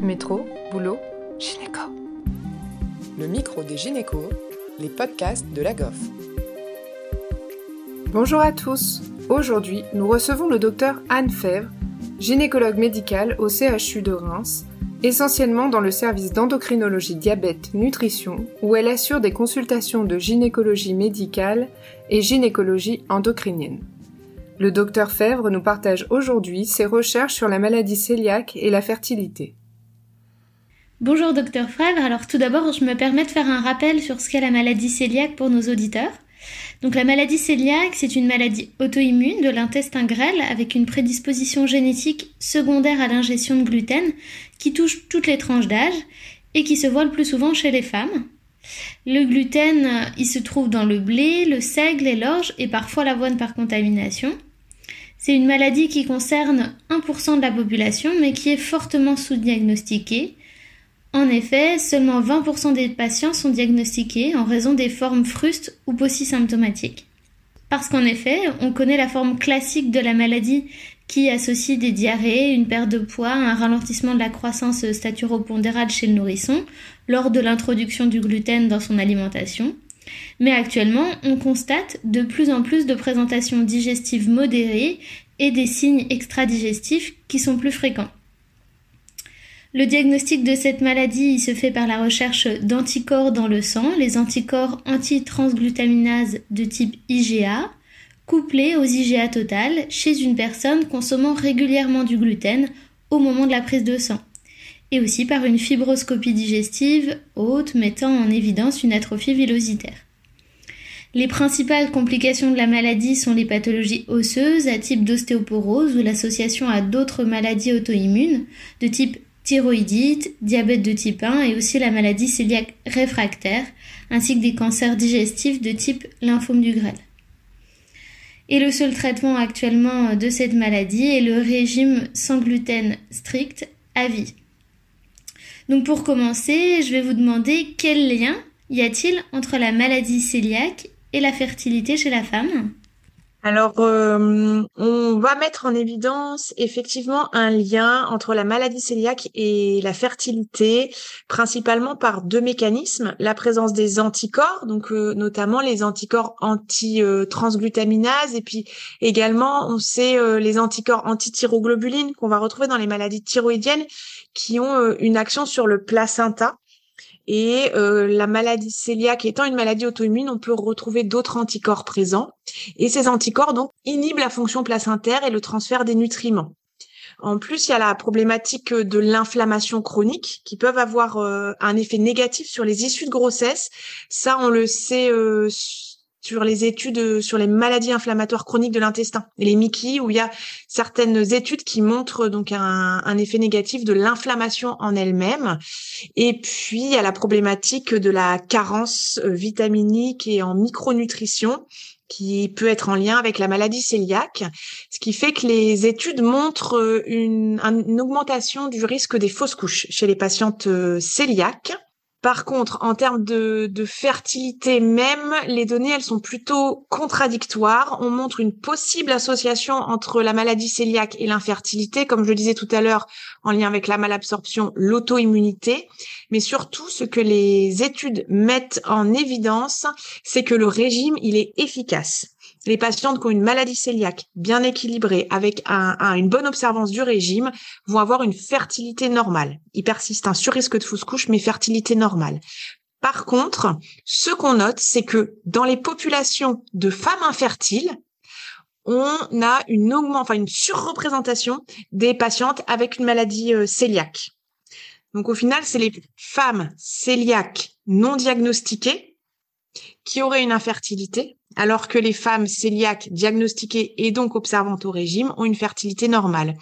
Métro, boulot, gynéco. Le micro des gynécos, les podcasts de la GOF. Bonjour à tous. Aujourd'hui, nous recevons le docteur Anne Fèvre, gynécologue médicale au CHU de Reims, essentiellement dans le service d'endocrinologie diabète nutrition, où elle assure des consultations de gynécologie médicale et gynécologie endocrinienne. Le docteur Fèvre nous partage aujourd'hui ses recherches sur la maladie cœliaque et la fertilité. Bonjour docteur Fèvre, alors tout d'abord je me permets de faire un rappel sur ce qu'est la maladie cœliaque pour nos auditeurs. Donc la maladie cœliaque, c'est une maladie auto-immune de l'intestin grêle avec une prédisposition génétique secondaire à l'ingestion de gluten qui touche toutes les tranches d'âge et qui se voit le plus souvent chez les femmes. Le gluten, il se trouve dans le blé, le seigle et l'orge et parfois l'avoine par contamination. C'est une maladie qui concerne 1% de la population mais qui est fortement sous-diagnostiquée en effet, seulement 20% des patients sont diagnostiqués en raison des formes frustes ou symptomatiques. Parce qu'en effet, on connaît la forme classique de la maladie qui associe des diarrhées, une perte de poids, un ralentissement de la croissance staturopondérale chez le nourrisson lors de l'introduction du gluten dans son alimentation. Mais actuellement, on constate de plus en plus de présentations digestives modérées et des signes extradigestifs qui sont plus fréquents. Le diagnostic de cette maladie se fait par la recherche d'anticorps dans le sang, les anticorps antitransglutaminase de type IgA, couplés aux IgA total chez une personne consommant régulièrement du gluten au moment de la prise de sang, et aussi par une fibroscopie digestive haute mettant en évidence une atrophie villositaire. Les principales complications de la maladie sont les pathologies osseuses à type d'ostéoporose ou l'association à d'autres maladies auto-immunes de type thyroïdite, diabète de type 1 et aussi la maladie cœliaque réfractaire, ainsi que des cancers digestifs de type lymphome du grêle. Et le seul traitement actuellement de cette maladie est le régime sans gluten strict à vie. Donc pour commencer, je vais vous demander quel lien y a-t-il entre la maladie cœliaque et la fertilité chez la femme? Alors, euh, on va mettre en évidence effectivement un lien entre la maladie cœliaque et la fertilité, principalement par deux mécanismes la présence des anticorps, donc euh, notamment les anticorps anti-transglutaminase, et puis également, on sait euh, les anticorps anti-thyroglobulines qu'on va retrouver dans les maladies thyroïdiennes, qui ont une action sur le placenta. Et euh, la maladie cœliaque étant une maladie auto-immune, on peut retrouver d'autres anticorps présents. Et ces anticorps donc inhibent la fonction placentaire et le transfert des nutriments. En plus, il y a la problématique de l'inflammation chronique qui peuvent avoir euh, un effet négatif sur les issues de grossesse. Ça, on le sait euh, sur les études euh, sur les maladies inflammatoires chroniques de l'intestin, les MICI, où il y a certaines études qui montrent donc un, effet négatif de l'inflammation en elle-même. Et puis, il y a la problématique de la carence euh, vitaminique et en micronutrition qui peut être en lien avec la maladie cœliaque, ce qui fait que les études montrent euh, une, une augmentation du risque des fausses couches chez les patientes cœliaques. Par contre, en termes de, fertilité même, les données, elles sont plutôt contradictoires. On montre une possible association entre la maladie cœliaque et l'infertilité, comme je le disais tout à l'heure, en lien avec la malabsorption, l'auto-immunité. Mais surtout, ce que les études mettent en évidence, c'est que le régime, il est efficace les patientes qui ont une maladie cœliaque bien équilibrée avec une bonne observance du régime vont avoir une fertilité normale. Il persiste un surrisque de fausse couche, mais fertilité normale. Par contre, ce qu'on note, c'est que dans les populations de femmes infertiles, on a une enfin une surreprésentation des patientes avec une maladie euh. Donc au final, c'est les femmes cœliaques non diagnostiquées qui auraient une infertilité alors que les femmes cœliaques diagnostiquées et donc observantes au régime ont une fertilité normale.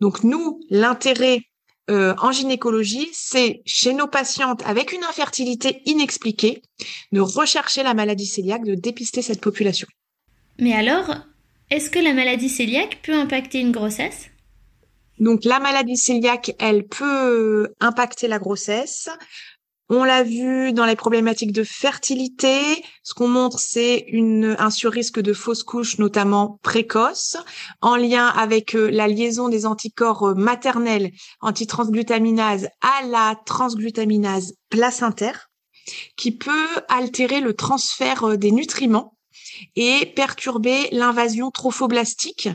Donc nous, l'intérêt euh, en gynécologie, c'est chez nos patientes avec une infertilité inexpliquée de rechercher la maladie cœliaque, de dépister cette population. Mais alors, est-ce que la maladie cœliaque peut impacter une grossesse? Donc la maladie cœliaque, elle peut impacter la grossesse On l'a vu dans les problématiques de fertilité. Ce qu'on montre, c'est une, un surrisque de fausse couche, notamment précoce, en lien avec euh, la liaison des anticorps euh, maternels antitransglutaminase à la transglutaminase placentaire, qui peut altérer le transfert euh, des nutriments et perturber l'invasion trophoblastique,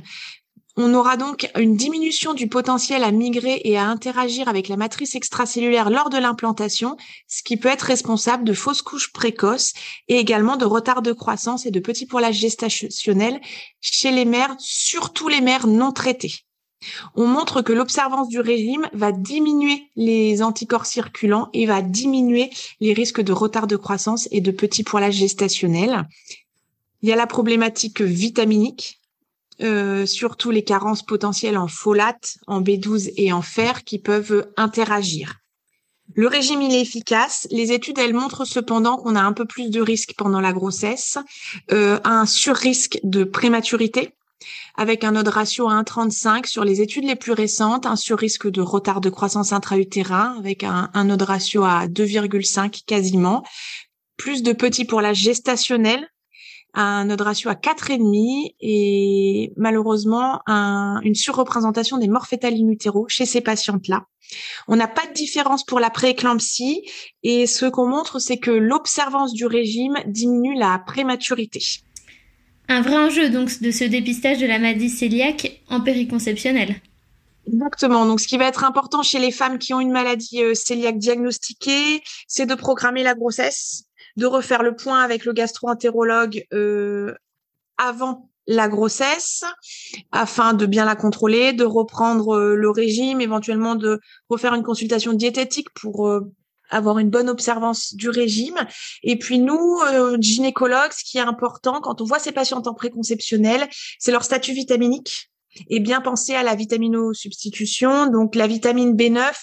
on aura donc une diminution du potentiel à migrer et à interagir avec la matrice extracellulaire lors de l'implantation, ce qui peut être responsable de fausses couches précoces et également de retard de croissance et de petits poilages gestationnels chez les mères, surtout les mères non traitées. On montre que l'observance du régime va diminuer les anticorps circulants et va diminuer les risques de retard de croissance et de petits poilages gestationnels. Il y a la problématique vitaminique euh, surtout les carences potentielles en folate, en B12 et en fer qui peuvent interagir. Le régime il est efficace. Les études elles montrent cependant qu'on a un peu plus de risques pendant la grossesse, euh, un surrisque de prématurité avec un node ratio à 1,35 sur les études les plus récentes, un surrisque de retard de croissance intra-utérin avec un, un ratio à 2,5 quasiment, plus de petits pour la gestationnelle un node ratio à 4,5 et malheureusement une surreprésentation des morts fétales in utero chez ces patientes-là. On n'a pas de différence pour la prééclampsie et ce qu'on montre, c'est que l'observance du régime diminue la prématurité. Un vrai enjeu donc de ce dépistage de la maladie cœliaque en périconceptionnelle. Exactement. Donc, ce qui va être important chez les femmes qui ont une maladie euh, cœliaque diagnostiquée, c'est de programmer la grossesse de refaire le point avec le gastro-entérologue euh, avant la grossesse afin de bien la contrôler, de reprendre euh, le régime, éventuellement de refaire une consultation diététique pour euh, avoir une bonne observance du régime. Et puis nous, gynécologues, ce qui est important quand on voit ces patientes en préconceptionnel, c'est leur statut vitaminique et bien penser à la vitaminosubstitution. Donc la vitamine B9,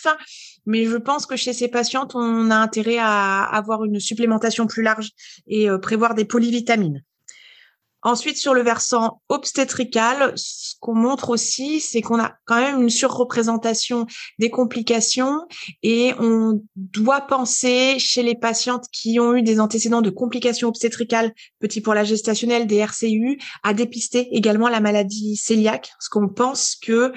mais je pense que chez ces patientes, on a intérêt à avoir une supplémentation plus large et euh, prévoir des polyvitamines. Ensuite, sur le versant obstétrical, ce qu'on montre aussi, c'est qu'on a quand même une surreprésentation des complications et on doit penser chez les patientes qui ont eu des antécédents de complications obstétricales, petits pour la gestationnelle, des RCU, à dépister également la maladie cœliaque, parce qu'on pense que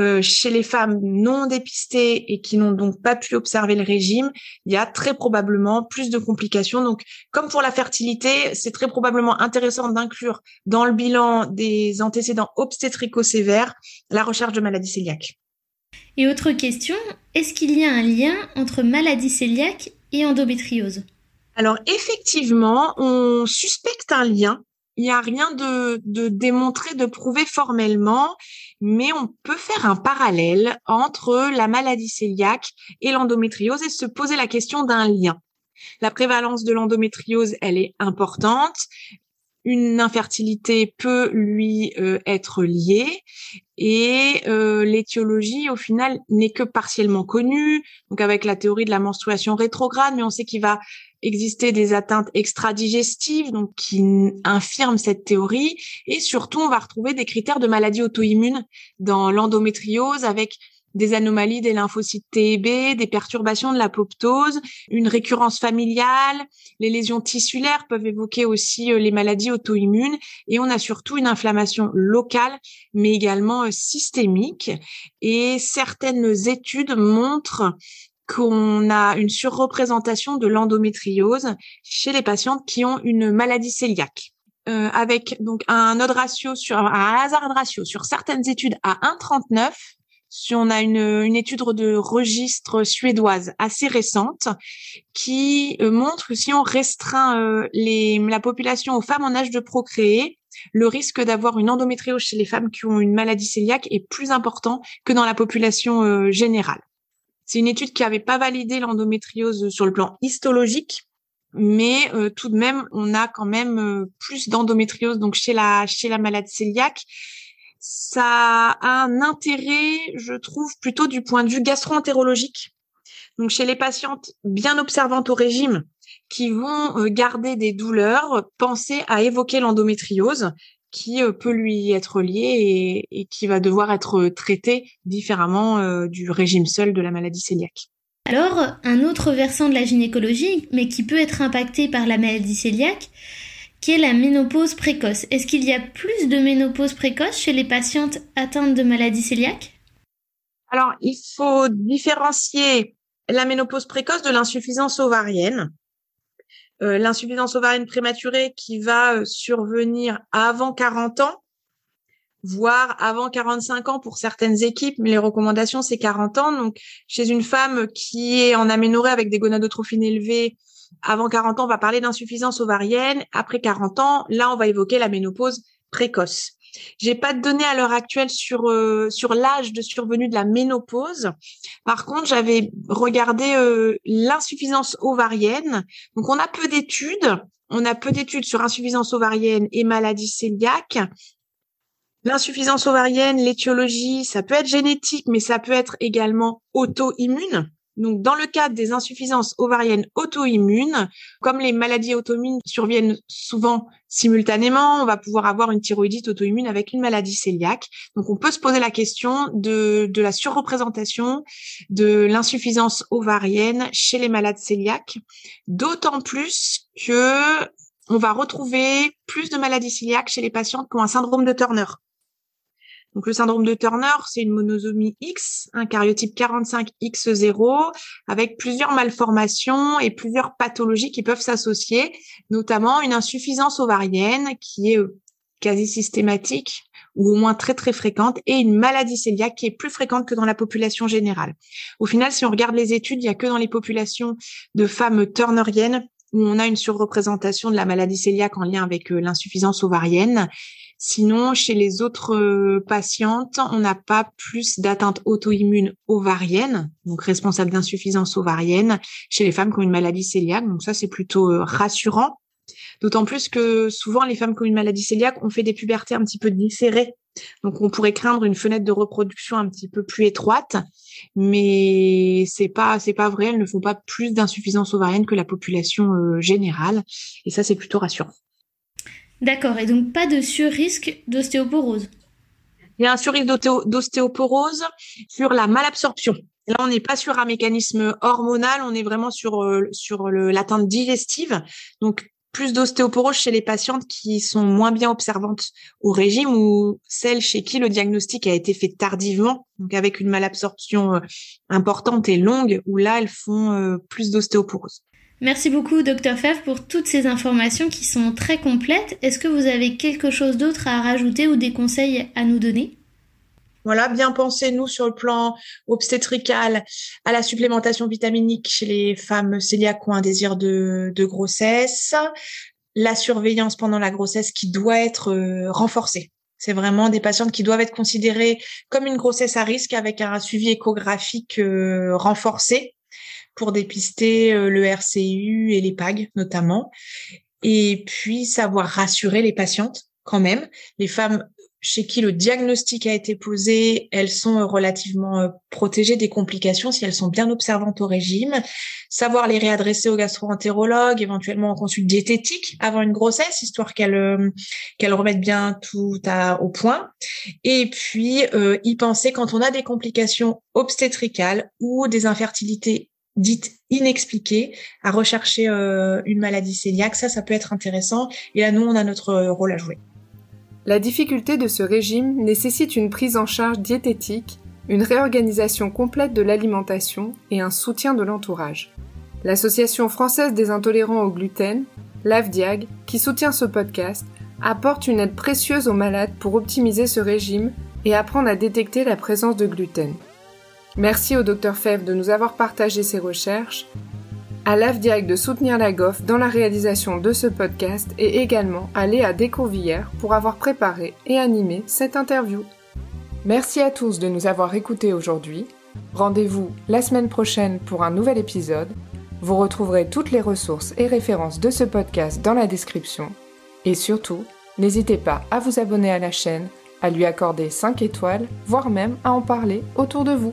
euh, chez les femmes non dépistées et qui n'ont donc pas pu observer le régime, il y a très probablement plus de complications. Donc, comme pour la fertilité, c'est très probablement intéressant d'inclure dans le bilan des antécédents obstétrico-sévères la recherche de maladie cœliaque. Et autre question, est-ce qu'il y a un lien entre maladie cœliaque et endométriose? Alors, effectivement, on suspecte un lien il n'y a rien de, de démontré, de prouvé formellement, mais on peut faire un parallèle entre la maladie cœliaque et l'endométriose et se poser la question d'un lien. La prévalence de l'endométriose, elle est importante. Une infertilité peut lui euh, être liée et euh, l'étiologie au final n'est que partiellement connue. Donc avec la théorie de la menstruation rétrograde, mais on sait qu'il va exister des atteintes extra-digestives, donc qui infirment cette théorie. Et surtout, on va retrouver des critères de maladies auto-immunes dans l'endométriose avec des anomalies des lymphocytes T B, des perturbations de l'apoptose, une récurrence familiale, les lésions tissulaires peuvent évoquer aussi euh, les maladies auto-immunes et on a surtout une inflammation locale mais également euh, systémique et certaines études montrent qu'on a une surreprésentation de l'endométriose chez les patientes qui ont une maladie cœliaque. Euh, avec donc un node ratio sur un hasard ratio sur certaines études à 1,39 si on a une, étude de registre suédoise assez récente qui euh, montre que si on restreint euh, la population aux femmes en âge de procréer, le risque d'avoir une endométriose chez les femmes qui ont une maladie cœliaque est plus important que dans la population générale. C'est une étude qui n'avait pas validé l'endométriose sur le plan histologique, mais euh, tout de même, on a quand même euh, plus d'endométriose donc chez la chez la malade cœliaque. Ça a un intérêt, je trouve, plutôt du point de vue gastro-entérologique. Donc chez les patientes bien observantes au régime qui vont euh, garder des douleurs, penser à évoquer l'endométriose qui euh, peut lui être lié et, qui va devoir être traité différemment euh, du régime seul de la maladie cœliaque. Alors, un autre versant de la gynécologie, mais qui peut être impacté par la maladie cœliaque, qui est la ménopause précoce. Est-ce qu'il y a plus de ménopause précoce chez les patientes atteintes de maladie cœliaque? Alors, il faut différencier la ménopause précoce de l'insuffisance ovarienne. Euh, l'insuffisance ovarienne prématurée qui va euh, survenir avant 40 ans, voire avant 45 ans pour certaines équipes, mais les recommandations c'est 40 ans. Donc chez une femme qui est en aménorrhée avec des gonadotrophines élevées, avant 40 ans, on va parler d'insuffisance ovarienne. Après 40 ans, là, on va évoquer la ménopause précoce. J'ai pas de données à l'heure actuelle sur euh, sur l'âge de survenue de la ménopause. Par contre, j'avais regardé euh, l'insuffisance ovarienne. Donc, on a peu d'études. On a peu d'études sur insuffisance ovarienne et maladie cœliaque. L'insuffisance ovarienne, l'étiologie, ça peut être génétique, mais ça peut être également auto-immune. Donc, dans le cadre des insuffisances ovariennes auto-immunes, comme les maladies auto-immunes surviennent souvent simultanément, on va pouvoir avoir une thyroïdite auto-immune avec une maladie cœliaque. Donc, on peut se poser la question de, la surreprésentation de l'insuffisance ovarienne chez les malades cœliaques, d'autant plus que on va retrouver plus de maladies cœliaques chez les patientes qui ont un syndrome de Turner. Donc le syndrome de Turner, c'est une monosomie X, un cariotype 45X0, avec plusieurs malformations et plusieurs pathologies qui peuvent s'associer, notamment une insuffisance ovarienne qui est euh, quasi systématique ou au moins très très fréquente, et une maladie cœliaque qui est plus fréquente que dans la population générale. Au final, si on regarde les études, il y a que dans les populations de femmes turneriennes où on a une surreprésentation de la maladie cœliaque en lien avec euh, l'insuffisance ovarienne. Sinon, chez les autres euh, patientes, on n'a pas plus d'atteinte auto-immune ovarienne, donc responsable d'insuffisance ovarienne, chez les femmes qui ont une maladie cœliaque. Donc ça, c'est plutôt euh, rassurant. D'autant plus que souvent, les femmes qui ont une maladie cœliaque ont fait des pubertés un petit peu différées. Donc, on pourrait craindre une fenêtre de reproduction un petit peu plus étroite, mais c'est pas c'est pas vrai. Elles ne font pas plus d'insuffisance ovarienne que la population euh, générale, et ça, c'est plutôt rassurant. D'accord, et donc pas de sur-risque d'ostéoporose Il y a un sur-risque d'ostéoporose sur la malabsorption. Là, on n'est pas sur un mécanisme hormonal, on est vraiment sur, euh, sur l'atteinte digestive. Donc, plus d'ostéoporose chez les patientes qui sont moins bien observantes au régime ou celles chez qui le diagnostic a été fait tardivement, donc avec une malabsorption euh, importante et longue, où là, elles font euh, plus d'ostéoporose. Merci beaucoup, Dr Fèvre, pour toutes ces informations qui sont très complètes. Est-ce que vous avez quelque chose d'autre à rajouter ou des conseils à nous donner? Voilà, bien penser, nous, sur le plan obstétrical, à la supplémentation vitaminique chez les femmes cœliaques ou un désir de, de, grossesse, la surveillance pendant la grossesse qui doit être euh, renforcée. C'est vraiment des patientes qui doivent être considérées comme une grossesse à risque avec un suivi échographique euh, renforcé pour dépister euh, le RCU et les PAG notamment. Et puis savoir rassurer les patientes quand même. Les femmes chez qui le diagnostic a été posé, elles sont relativement euh, protégées des complications si elles sont bien observantes au régime. Savoir les réadresser au gastro-entérologue, éventuellement en consulte diététique avant une grossesse, histoire qu'elles euh, qu'elles remettent bien tout à, au point. Et puis y penser quand on a des complications obstétricales ou des infertilités dites inexpliquées, à rechercher euh, une maladie cœliaque. Ça, ça peut être intéressant. Et là, nous, on a notre euh, rôle à jouer. La difficulté de ce régime nécessite une prise en charge diététique, une réorganisation complète de l'alimentation et un soutien de l'entourage. L'Association française des intolérants au gluten, l'AFDIAG, qui soutient ce podcast, apporte une aide précieuse aux malades pour optimiser ce régime et apprendre à détecter la présence de gluten. Merci au Dr Fèvre de nous avoir partagé ses recherches, à l'AFDIAC de soutenir la GOF dans la réalisation de ce podcast et également à Léa Descourvillères pour avoir préparé et animé cette interview. Merci à tous de nous avoir écoutés aujourd'hui. Rendez-vous la semaine prochaine pour un nouvel épisode. Vous retrouverez toutes les ressources et références de ce podcast dans la description. Et surtout, n'hésitez pas à vous abonner à la chaîne, à lui accorder 5 étoiles, voire même à en parler autour de vous.